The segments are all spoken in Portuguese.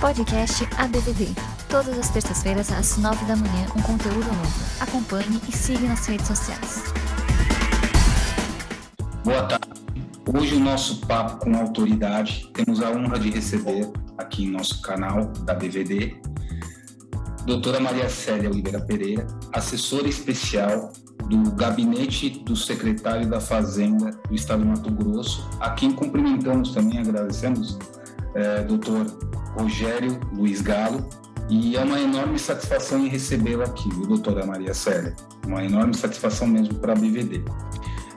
Podcast ABVD. Todas as terças-feiras, às nove da manhã, um conteúdo novo. Acompanhe e siga nas redes sociais. Boa tarde. Hoje o nosso papo com autoridade. Temos a honra de receber aqui em nosso canal da BVD, doutora Maria Célia Oliveira Pereira, assessora especial do gabinete do secretário da Fazenda do Estado de Mato Grosso, a quem cumprimentamos também, agradecemos, é, doutor Rogério Luiz Galo, e é uma enorme satisfação em recebê-lo aqui, viu, doutora Maria Célia? Uma enorme satisfação mesmo para a BVD.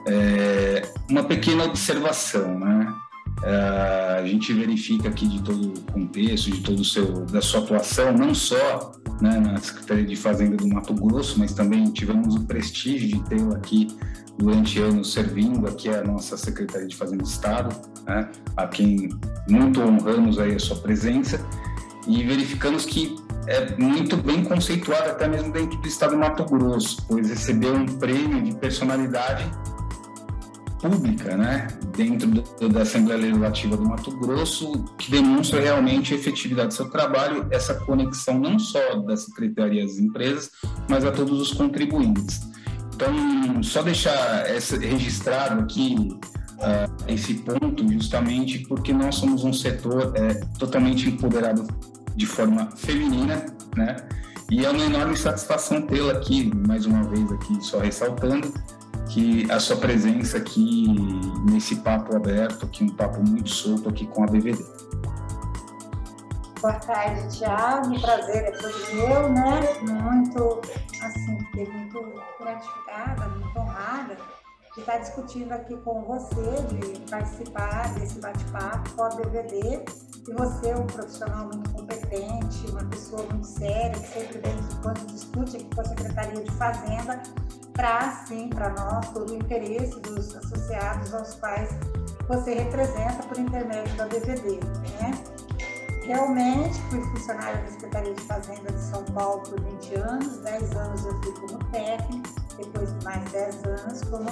É, uma pequena observação, né? É, a gente verifica aqui de todo o contexto, de todo o seu da sua atuação, não só né, na Secretaria de Fazenda do Mato Grosso, mas também tivemos o prestígio de tê-lo aqui durante anos servindo aqui a nossa Secretaria de Fazenda do Estado, né, a quem muito honramos aí a sua presença. E verificamos que é muito bem conceituado até mesmo dentro do Estado do Mato Grosso, pois recebeu um prêmio de personalidade pública, né, dentro do, da Assembleia Legislativa do Mato Grosso, que demonstra realmente a efetividade do seu trabalho, essa conexão não só da Secretaria das Empresas, mas a todos os contribuintes. Então, só deixar essa, registrado aqui uh, esse ponto, justamente porque nós somos um setor é, totalmente empoderado de forma feminina, né? E é uma enorme satisfação tê-la aqui, mais uma vez aqui, só ressaltando, que a sua presença aqui nesse papo aberto, aqui um papo muito solto aqui com a BVD. Boa tarde, Tiago. Prazer é todo meu, né? Muito, assim, fiquei muito gratificada, muito honrada de estar discutindo aqui com você, de participar desse bate-papo com a BVD. E você é um profissional muito competente, uma pessoa muito séria, que sempre vem quando discute aqui com a Secretaria de Fazenda, traz sim para nós todo o interesse dos associados aos quais você representa por intermédio da BVD. Né? Realmente fui funcionária da Secretaria de Fazenda de São Paulo por 20 anos, 10 anos eu fui como técnico, depois de mais 10 anos como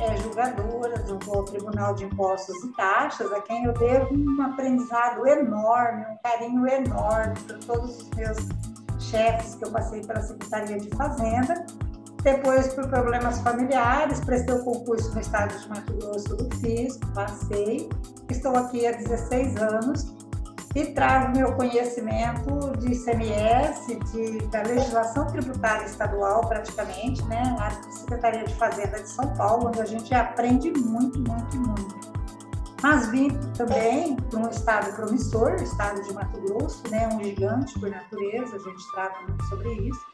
é, julgadora do Tribunal de Impostos e Taxas, a quem eu devo um aprendizado enorme, um carinho enorme por todos os meus chefes que eu passei pela Secretaria de Fazenda depois, por problemas familiares, prestei o concurso no estado de Mato Grosso do Fisco, passei. Estou aqui há 16 anos e trago meu conhecimento de ICMS, de, da legislação tributária estadual, praticamente, né, na Secretaria de Fazenda de São Paulo, onde a gente aprende muito, muito, muito. Mas vim também para um estado promissor, o estado de Mato Grosso, né, um gigante por natureza, a gente trata muito sobre isso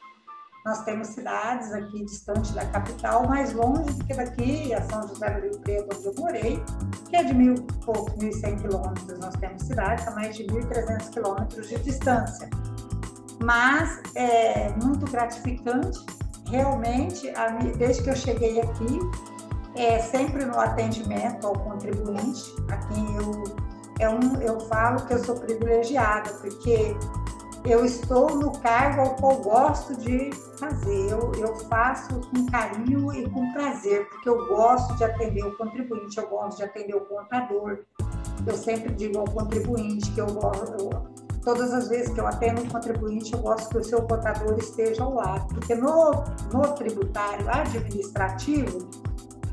nós temos cidades aqui distante da capital, mais longe do que daqui, a São José do Rio Preto, onde eu morei, que é de mil pouco, mil e cem quilômetros. Nós temos cidades a mais de mil e trezentos quilômetros de distância. Mas é muito gratificante, realmente, desde que eu cheguei aqui, é sempre no atendimento ao contribuinte, a quem eu, é um, eu falo que eu sou privilegiada, porque eu estou no cargo ao qual gosto de fazer. Eu, eu faço com carinho e com prazer, porque eu gosto de atender o contribuinte, eu gosto de atender o contador. Eu sempre digo ao contribuinte que eu gosto. todas as vezes que eu atendo um contribuinte, eu gosto que o seu contador esteja ao lado, porque no, no tributário administrativo,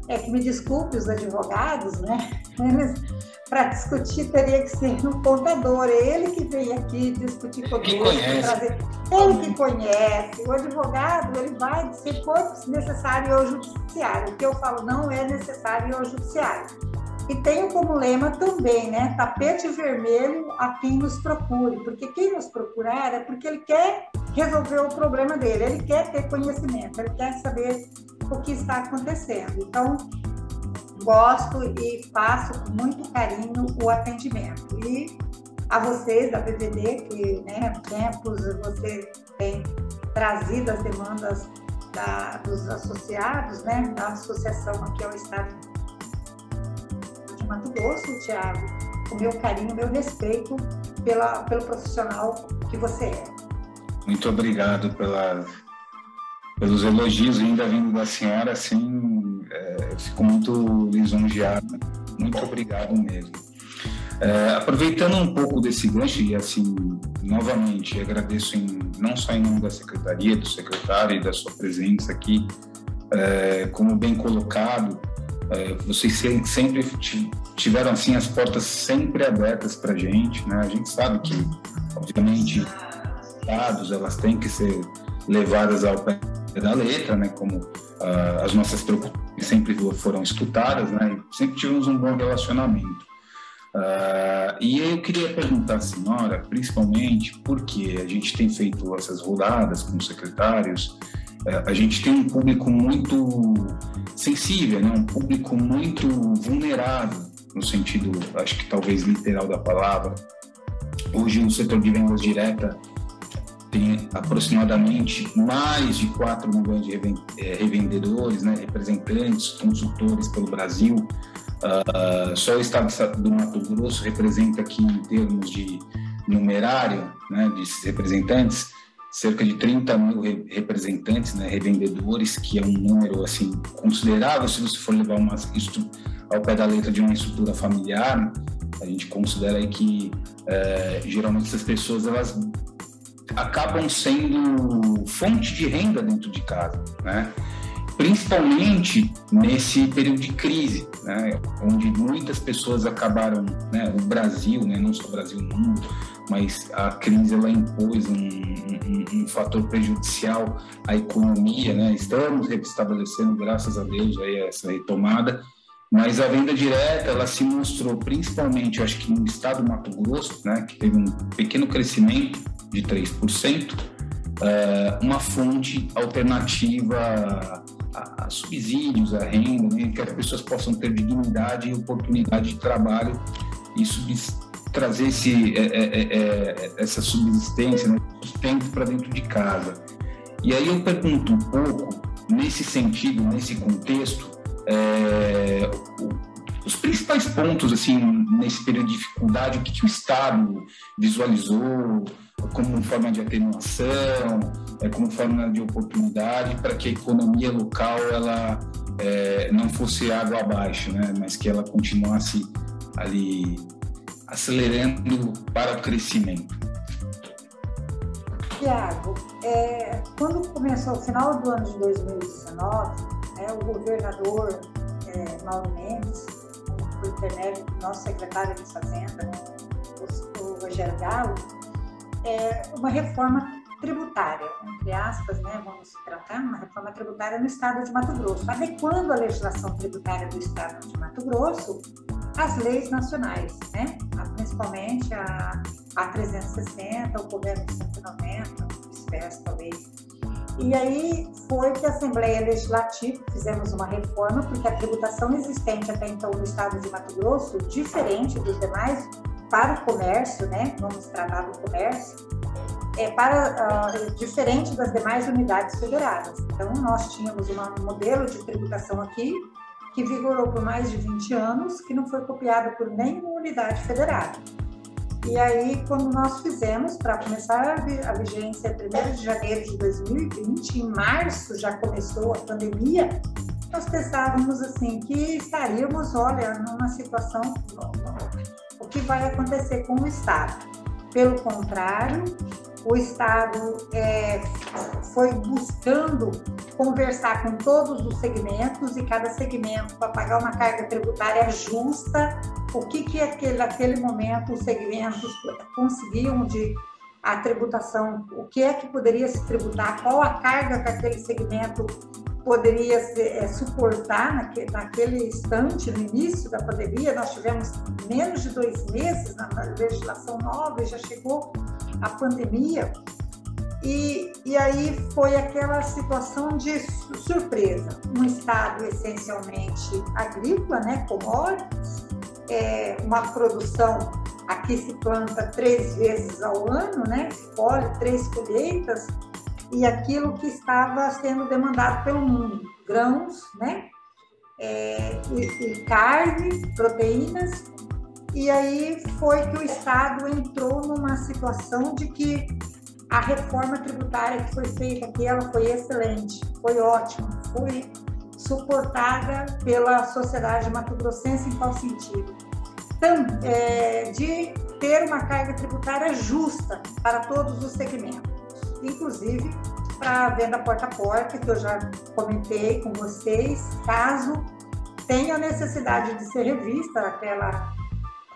é que me desculpe os advogados, né? Eles para discutir teria que ser no contador, é ele que vem aqui discutir conosco, trazer, ele que conhece. O advogado ele vai se for necessário ao judiciário. O que eu falo não é necessário ao judiciário. E tenho como lema também, né, tapete vermelho a quem nos procure, porque quem nos procurar é porque ele quer resolver o problema dele, ele quer ter conhecimento, ele quer saber o que está acontecendo. Então, gosto e faço com muito carinho o atendimento. E a vocês da BVD, que né, tempos você tem trazido as demandas da, dos associados, né, da associação aqui ao Estado de Mato Grosso, Tiago, o meu carinho, o meu respeito pela, pelo profissional que você é. Muito obrigado pela, pelos elogios ainda vindo da senhora, assim, fico muito lisonjeado. Muito obrigado mesmo. É, aproveitando um pouco desse gancho, e assim, novamente, agradeço em, não só em nome da secretaria, do secretário e da sua presença aqui, é, como bem colocado, é, vocês sempre tiveram assim as portas sempre abertas para gente, né? A gente sabe que, obviamente, dados elas têm que ser levadas ao pé da letra, né? Como uh, as nossas preocupações sempre foram escutadas, né? E sempre tivemos um bom relacionamento. Uh, e eu queria perguntar à senhora, principalmente, porque a gente tem feito essas rodadas com os secretários, uh, a gente tem um público muito sensível, né? um público muito vulnerável, no sentido, acho que talvez literal da palavra. Hoje, no setor de vendas direta, tem aproximadamente mais de 4 milhões de eh, revendedores, né? representantes, consultores pelo Brasil. Uh, só o estado do Mato Grosso representa aqui, em termos de numerário né, desses representantes, cerca de 30 mil representantes, né, revendedores, que é um número assim considerável se você for levar uma, ao pé da letra de uma estrutura familiar. A gente considera aí que é, geralmente essas pessoas elas acabam sendo fonte de renda dentro de casa, né? principalmente nesse período de crise, né, onde muitas pessoas acabaram, né, o Brasil, né, não só o Brasil, o mundo, mas a crise ela impôs um, um, um, fator prejudicial à economia, né, estamos restabelecendo, graças a Deus, aí essa retomada, mas a venda direta ela se mostrou principalmente, acho que no estado do Mato Grosso, né, que teve um pequeno crescimento de 3%, é, uma fonte alternativa a, a subsídios, a renda, né, que as pessoas possam ter dignidade e oportunidade de trabalho e trazer esse, é, é, é, essa subsistência, né, sustento para dentro de casa. E aí eu pergunto um pouco, nesse sentido, nesse contexto, é, os principais pontos, assim, nesse período de dificuldade, o que, que o Estado visualizou, como forma de atenuação, é, como forma de oportunidade para que a economia local ela é, não fosse água abaixo, né? mas que ela continuasse ali acelerando para o crescimento. Tiago, é, quando começou o final do ano de 2019, é, o governador é, Mauro Mendes, por intermédio do nosso secretário de Fazenda, o, o Rogério Galo, é, uma reforma tributária, entre aspas, né, vamos tratar uma reforma tributária no estado de Mato Grosso, adequando a legislação tributária do estado de Mato Grosso às leis nacionais, né, principalmente a, a 360, o governo 190, espécie talvez. E aí foi que a Assembleia Legislativa fizemos uma reforma, porque a tributação existente até então no estado de Mato Grosso, diferente dos demais, para o comércio, né? Vamos tratar do comércio, é para uh, diferente das demais unidades federadas. Então, nós tínhamos um modelo de tributação aqui que vigorou por mais de 20 anos, que não foi copiado por nenhuma unidade federada. E aí, quando nós fizemos, para começar a vigência 1 de janeiro de 2020, em março já começou a pandemia, nós pensávamos assim que estaríamos, olha, numa situação que vai acontecer com o Estado. Pelo contrário, o Estado é, foi buscando conversar com todos os segmentos e cada segmento para pagar uma carga tributária justa, o que que aquele, naquele momento os segmentos conseguiam de a tributação, o que é que poderia se tributar, qual a carga que aquele segmento poderia ser, é, suportar naquele, naquele instante, no início da pandemia. Nós tivemos menos de dois meses na legislação nova e já chegou a pandemia. E, e aí foi aquela situação de surpresa. Um estado essencialmente agrícola, né, commodities, é, uma produção aqui se planta três vezes ao ano, né, colhe três colheitas, e aquilo que estava sendo demandado pelo mundo, grãos, né, é, e, e carne, proteínas, e aí foi que o Estado entrou numa situação de que a reforma tributária que foi feita aqui, ela foi excelente, foi ótima, foi suportada pela sociedade mato-grossense em qual sentido? Então, é, ter uma carga tributária justa para todos os segmentos, inclusive para venda porta a porta, que eu já comentei com vocês, caso tenha necessidade de ser revista aquela,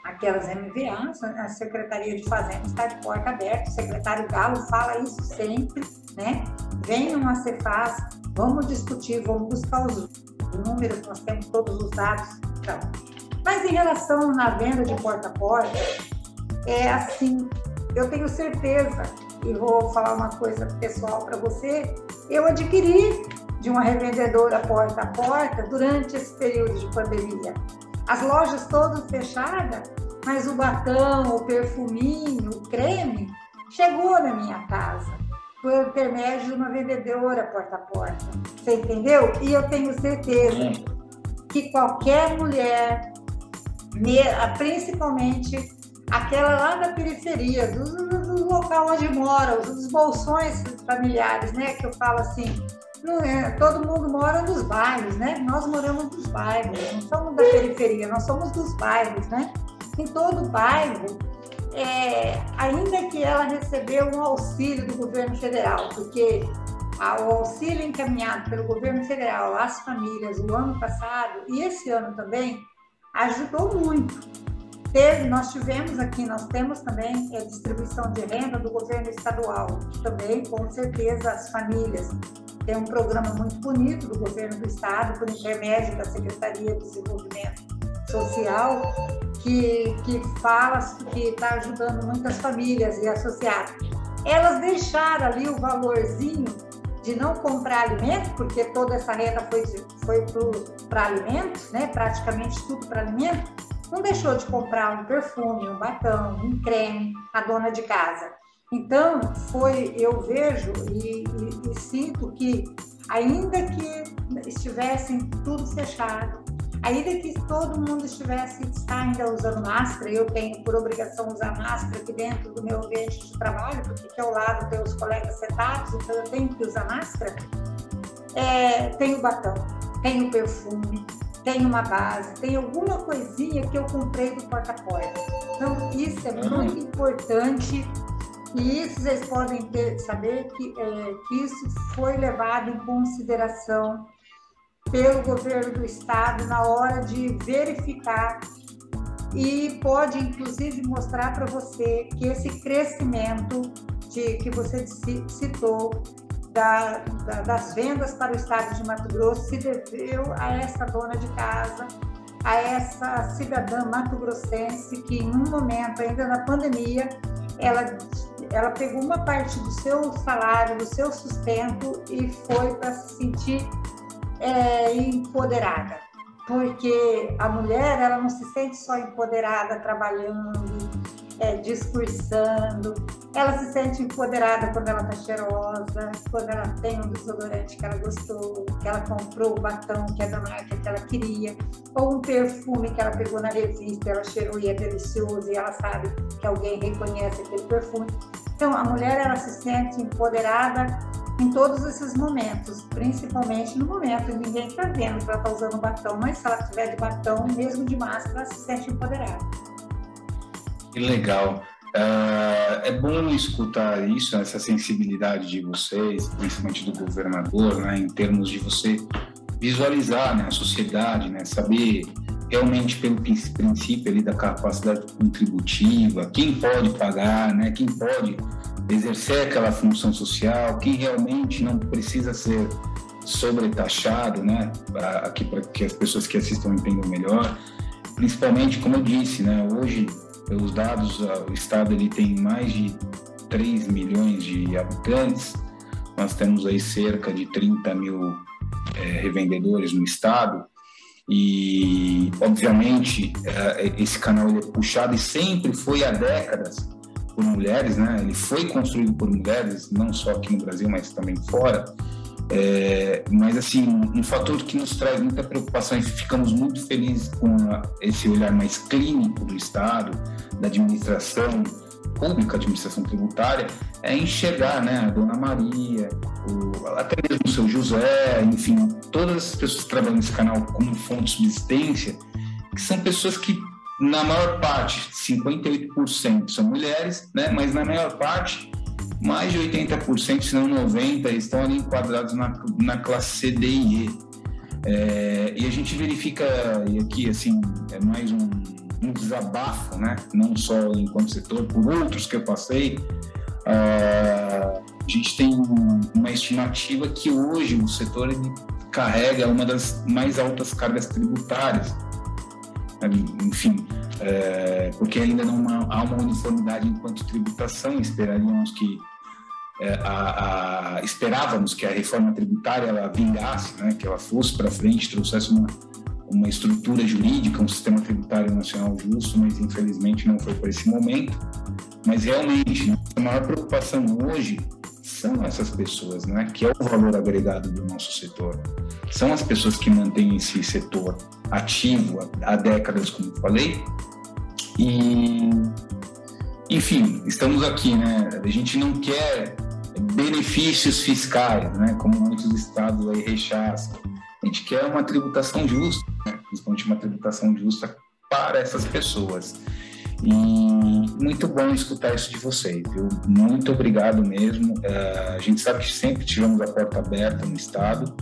aquelas MVAs, a Secretaria de Fazenda está de porta aberta, o secretário Galo fala isso sempre, né? Venham a Cefaz, vamos discutir, vamos buscar os números, nós temos todos os dados. Então. Mas em relação na venda de porta a porta, é assim, eu tenho certeza, e vou falar uma coisa pessoal para você, eu adquiri de uma revendedora porta a porta durante esse período de pandemia. As lojas todas fechadas, mas o batom, o perfuminho, o creme chegou na minha casa por intermédio de uma vendedora porta a porta. Você entendeu? E eu tenho certeza que qualquer mulher, principalmente aquela lá da periferia, do, do local onde mora, os bolsões familiares, né? Que eu falo assim, é, todo mundo mora nos bairros, né? Nós moramos nos bairros, não somos da periferia, nós somos dos bairros, né? Em todo bairro, é, ainda que ela recebeu um auxílio do governo federal, porque o auxílio encaminhado pelo governo federal às famílias o ano passado e esse ano também ajudou muito. Teve, nós tivemos aqui, nós temos também a distribuição de renda do governo estadual, que também, com certeza, as famílias tem um programa muito bonito do governo do estado, por intermédio da Secretaria de Desenvolvimento Social, que, que fala que está ajudando muitas famílias e associados. Elas deixaram ali o valorzinho de não comprar alimento, porque toda essa renda foi, foi para alimentos, né? praticamente tudo para alimento, não deixou de comprar um perfume, um batom, um creme, a dona de casa. Então, foi, eu vejo e, e, e sinto que, ainda que estivessem tudo fechado, ainda que todo mundo estivesse está ainda usando máscara, eu tenho por obrigação usar máscara aqui dentro do meu ambiente de trabalho, porque aqui ao lado tem os colegas sentados, então eu tenho que usar máscara. É, tenho batom, tenho perfume, tenho uma base, tem alguma coisinha que eu comprei do porta-porta. Então, isso é muito importante e isso vocês podem ter, saber que, é, que isso foi levado em consideração pelo governo do estado na hora de verificar e pode inclusive mostrar para você que esse crescimento de, que você citou da, da, das vendas para o estado de Mato Grosso se deveu a essa dona de casa, a essa cidadã mato-grossense que, em um momento, ainda na pandemia, ela ela pegou uma parte do seu salário, do seu sustento e foi para se sentir é, empoderada. Porque a mulher, ela não se sente só empoderada trabalhando, é, discursando, ela se sente empoderada quando ela está cheirosa, quando ela tem um desodorante que ela gostou, que ela comprou o batom que é da marca que ela queria, ou um perfume que ela pegou na revista, ela cheirou e é delicioso e ela sabe que alguém reconhece aquele perfume. Então, a mulher ela se sente empoderada em todos esses momentos, principalmente no momento em que ninguém está vendo que ela está usando batom, mas se ela tiver de batom, mesmo de máscara, ela se sente empoderada. Que legal. Uh, é bom escutar isso, essa sensibilidade de vocês, principalmente do governador, né, em termos de você visualizar né, a sociedade, né, saber realmente pelo princípio ali da capacidade contributiva, quem pode pagar, né, quem pode exercer aquela função social, quem realmente não precisa ser sobretaxado, né, para que as pessoas que assistam entendam melhor, principalmente como eu disse, né, hoje os dados, o estado ele tem mais de 3 milhões de habitantes, nós temos aí cerca de 30 mil é, revendedores no estado, e, obviamente, é, esse canal é puxado e sempre foi há décadas por mulheres, né? Ele foi construído por mulheres, não só aqui no Brasil, mas também fora. É, mas, assim, um fator que nos traz muita preocupação e ficamos muito felizes com esse olhar mais clínico do Estado, da administração pública, administração tributária, é enxergar né, a Dona Maria, o, até mesmo o seu José, enfim, todas as pessoas que trabalham nesse canal como fonte de subsistência, que são pessoas que na maior parte, 58% são mulheres, né? mas na maior parte, mais de 80%, se não 90%, estão ali enquadrados na, na classe C, D e E. É, e a gente verifica, e aqui assim, é mais um, um desabafo, né? não só enquanto setor, por outros que eu passei, uh, a gente tem uma estimativa que hoje o setor carrega uma das mais altas cargas tributárias. Enfim, é, porque ainda não há uma uniformidade enquanto tributação, esperaríamos que é, a, a, esperávamos que a reforma tributária ela vingasse, né, que ela fosse para frente, trouxesse uma, uma estrutura jurídica, um sistema tributário nacional justo, mas infelizmente não foi para esse momento. Mas realmente, a maior preocupação hoje são essas pessoas, né, que é o valor agregado do nosso setor. São as pessoas que mantêm esse setor ativo há décadas, como falei. E, enfim, estamos aqui, né? A gente não quer benefícios fiscais, né, como muitos estados aí rechaçam. A gente quer uma tributação justa, né, principalmente uma tributação justa para essas pessoas. E muito bom escutar isso de vocês, viu? Muito obrigado mesmo. Uh, a gente sabe que sempre tivemos a porta aberta no Estado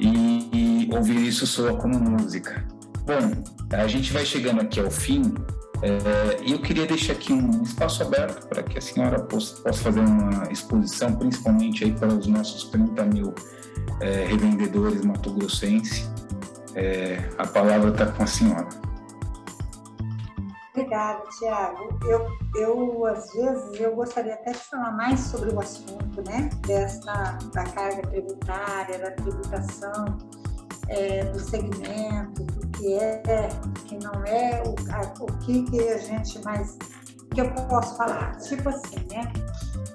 e, e ouvir isso soa como música. Bom, a gente vai chegando aqui ao fim é, eu queria deixar aqui um espaço aberto para que a senhora possa, fazer uma exposição, principalmente aí para os nossos 30 mil é, revendedores mato-grossenses. É, a palavra está com a senhora. Obrigada, Tiago. Eu, eu, às vezes, eu gostaria até de falar mais sobre o assunto, né, dessa, da carga tributária, da tributação, é, do segmento, do que é, que não é, o, a, o que, que a gente mais, que eu posso falar. Tipo assim, né,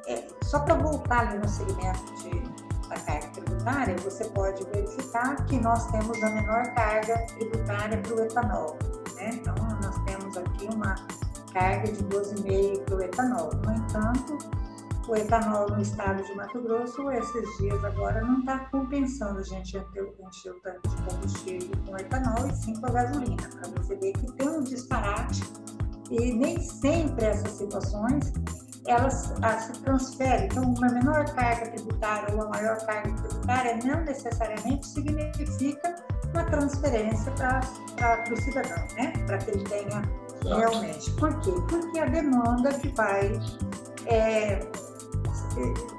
é, só para voltar ali no segmento de, da carga tributária, você pode verificar que nós temos a menor carga tributária para o etanol. Né? Então, nós temos aqui uma carga de 12,5 para o etanol. No entanto, o etanol no estado de Mato Grosso, esses dias agora, não está compensando a gente encher o tanque de combustível com etanol e sim com a gasolina, para você ver que tem um disparate e nem sempre essas situações elas, elas se transferem. Então, uma menor carga tributária ou uma maior carga tributária não necessariamente significa uma transferência para o cidadão, né? Para que ele tenha Exato. realmente. Por quê? Porque a demanda que vai é,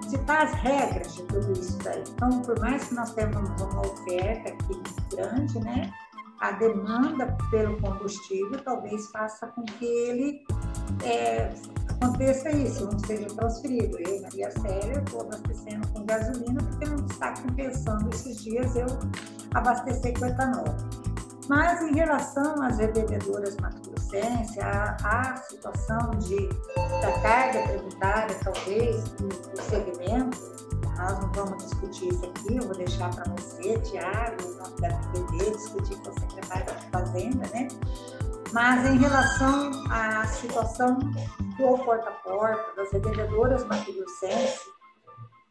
ditar as regras de tudo isso daí. Então, por mais que nós tenhamos uma oferta aqui grande, né? A demanda pelo combustível talvez faça com que ele é, aconteça isso, não seja transferido. Eu, Maria Célia, estou abastecendo com gasolina porque não está compensando esses dias eu abastecer com etanol. Mas em relação às revendedoras mato-grossenses, a, a, situação de, da carga tributária, talvez, do, segmento, nós não vamos discutir isso aqui, eu vou deixar para você, Tiago, nosso da PPD, discutir com a secretária de Fazenda, né? Mas em relação à situação do porta a porta, das revendedoras mato-grossenses,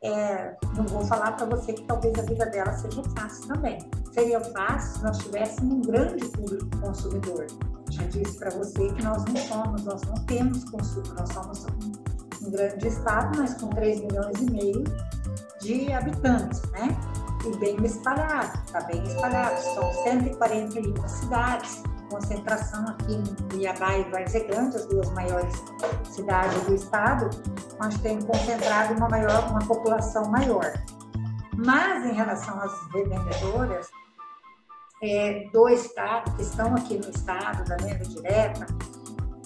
é, não vou falar para você que talvez a vida dela seja fácil também. Seria fácil se nós tivéssemos um grande público consumidor. Já disse para você que nós não somos, nós não temos consumo, nós somos um, grande estado, mas com 3 milhões e meio de habitantes, né? E bem espalhado, está bem espalhado. São 141 cidades, concentração aqui em Cuiabá e Várzea Grande, as duas maiores cidades do estado, onde tem concentrado uma, maior, uma população maior. Mas em relação às revendedoras é, do estado, que estão aqui no estado da venda direta,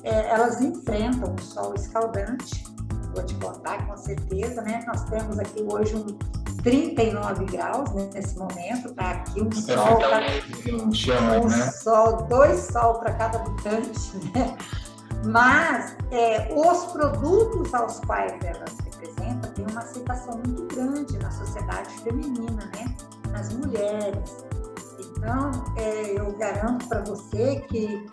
é, elas enfrentam um sol escaldante, vou te contar com certeza, né? Nós temos aqui hoje um 39 graus né, nesse momento, tá aqui um sol, tá, um, um né? sol, dois sol para cada habitante, né? Mas é, os produtos aos quais elas representam têm uma aceitação muito grande na sociedade feminina, né? Nas mulheres. Então, é, eu garanto para você que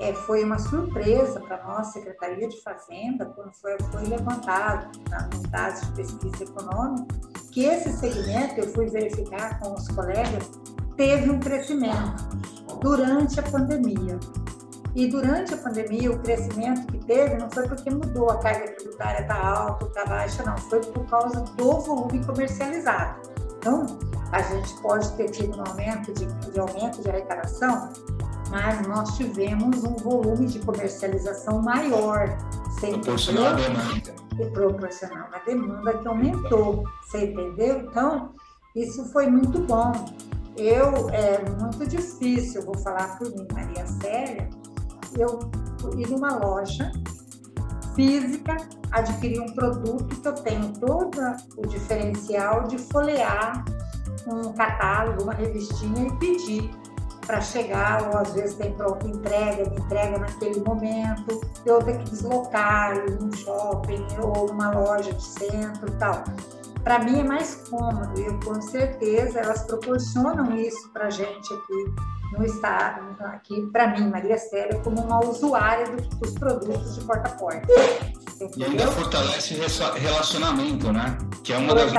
é, foi uma surpresa para nossa Secretaria de Fazenda, quando foi, foi levantado nos dados de pesquisa econômica, que esse segmento, eu fui verificar com os colegas, teve um crescimento durante a pandemia. E durante a pandemia, o crescimento que teve não foi porque mudou a carga tributária está alta, está baixa, não, foi por causa do volume comercializado. Então, a gente pode ter tido um aumento de, de aumento de arrecadação, mas nós tivemos um volume de comercialização maior. Proporcional à demanda. E proporcional à demanda que aumentou, você entendeu? Então, isso foi muito bom. Eu, é muito difícil, vou falar por mim, Maria Célia, eu ir numa loja física, adquirir um produto que eu tenho todo o diferencial de folhear um catálogo, uma revistinha e pedir para chegar, ou às vezes tem pronta entrega, me entrega naquele momento, eu ter que deslocar em um shopping ou uma loja de centro e tal. Para mim é mais cômodo e com certeza elas proporcionam isso para a gente aqui no estado, aqui para mim, Maria Célia, como uma usuária dos produtos de porta a porta. E ainda fortalece relacionamento, né? Que é uma das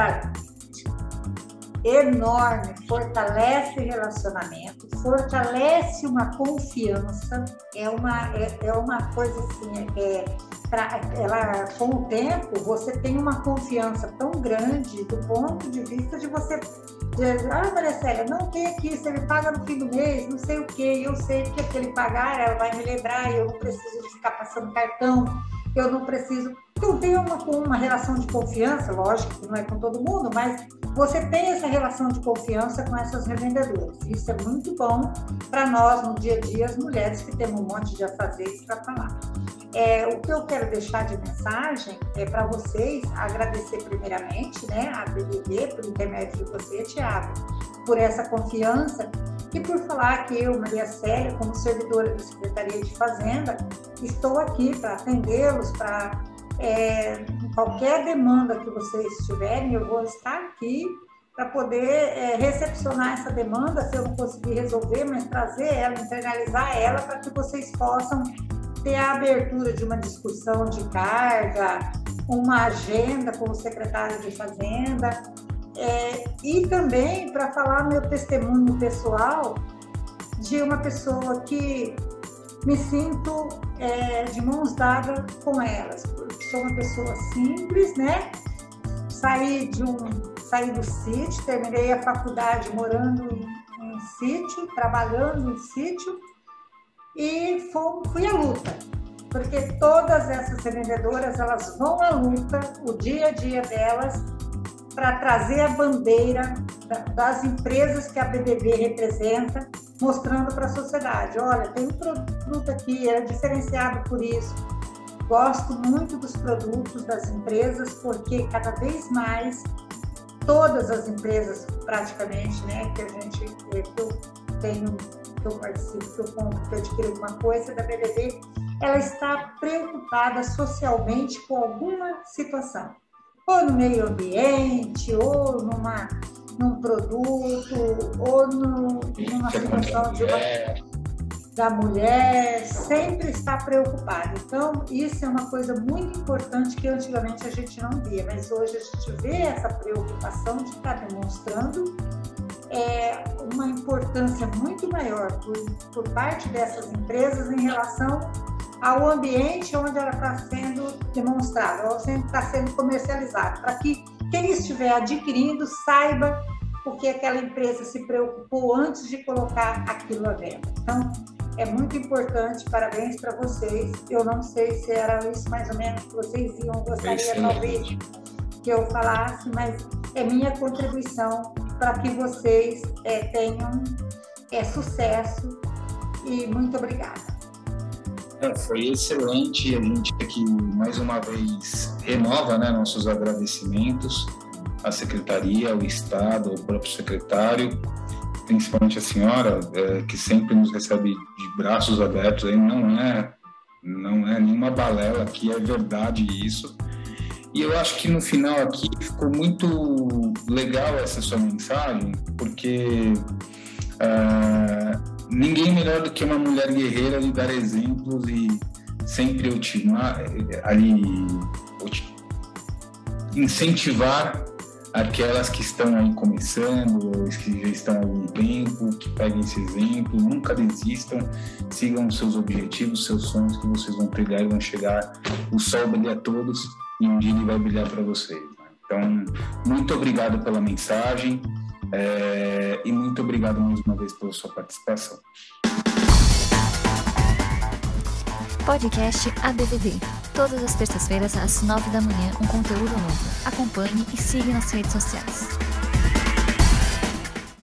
enorme, fortalece relacionamento, fortalece uma confiança, é uma, é, é uma coisa assim, é, pra, ela, com o tempo, você tem uma confiança tão grande do ponto de vista de você ah, Maria Célia, não tem aqui, você me paga no fim do mês, não sei o quê, eu sei que aquele pagar, ela vai me lembrar, eu não preciso ficar passando cartão, eu não preciso. Eu tenho uma, uma relação de confiança, lógico que não é com todo mundo, mas você tem essa relação de confiança com essas revendedoras. Isso é muito bom para nós no dia a dia, as mulheres que temos um monte de afazeres para falar. É, o que eu quero deixar de mensagem é para vocês agradecer primeiramente né, a BBB, por intermédio de você, Tiago, por essa confiança e por falar que eu, Maria Célia, como servidora da Secretaria de Fazenda, estou aqui para atendê-los, para é, qualquer demanda que vocês tiverem, eu vou estar aqui para poder é, recepcionar essa demanda, se eu não conseguir resolver, mas trazer ela, internalizar ela, para que vocês possam ter a abertura de uma discussão de carga, uma agenda com o secretário de Fazenda, é, e também para falar meu testemunho pessoal de uma pessoa que me sinto é, de mãos dadas com elas, sou uma pessoa simples, né? Saí de um, saí do sítio, terminei a faculdade morando em, sítio, trabalhando em sítio e fui à luta, porque todas essas vendedoras elas vão à luta, o dia a dia delas para trazer a bandeira das empresas que a BBB representa, mostrando para a sociedade: olha, tem um produto aqui, é diferenciado por isso. Gosto muito dos produtos das empresas, porque cada vez mais todas as empresas, praticamente, né, que a gente, que eu tenho, que eu participo, que eu compro, que eu adquiro alguma coisa da BBB, ela está preocupada socialmente com alguma situação. Ou no meio ambiente, ou numa, num produto, ou no, numa situação de uma, da mulher, sempre está preocupada. Então, isso é uma coisa muito importante que antigamente a gente não via, mas hoje a gente vê essa preocupação de estar demonstrando é, uma importância muito maior por, por parte dessas empresas em relação ao ambiente onde ela está sendo demonstrada, ou está sendo comercializada, para que quem estiver adquirindo saiba o que aquela empresa se preocupou antes de colocar aquilo à venda. Então, é muito importante, parabéns para vocês. Eu não sei se era isso mais ou menos que vocês iam, gostaria talvez que eu falasse, mas é minha contribuição para que vocês é, tenham é, sucesso e muito obrigada. É, foi excelente. A gente aqui mais uma vez renova né, nossos agradecimentos à secretaria, ao Estado, ao próprio secretário, principalmente a senhora, é, que sempre nos recebe de braços abertos. Aí não é, não é nenhuma balela aqui, é verdade isso. E eu acho que no final aqui ficou muito legal essa sua mensagem, porque uh, ninguém melhor do que uma mulher guerreira de dar exemplos e sempre ultimar ali incentivar aquelas que estão aí começando, ou que já estão há algum tempo, que peguem esse exemplo, nunca desistam, sigam os seus objetivos, seus sonhos que vocês vão trilhar e vão chegar. O sol brilha a todos e um dia ele vai brilhar para vocês. Né? Então, muito obrigado pela mensagem é, e muito obrigado mais uma vez pela sua participação. Podcast ABVD. Todas as terças-feiras, às nove da manhã, um conteúdo novo. Acompanhe e siga nas redes sociais.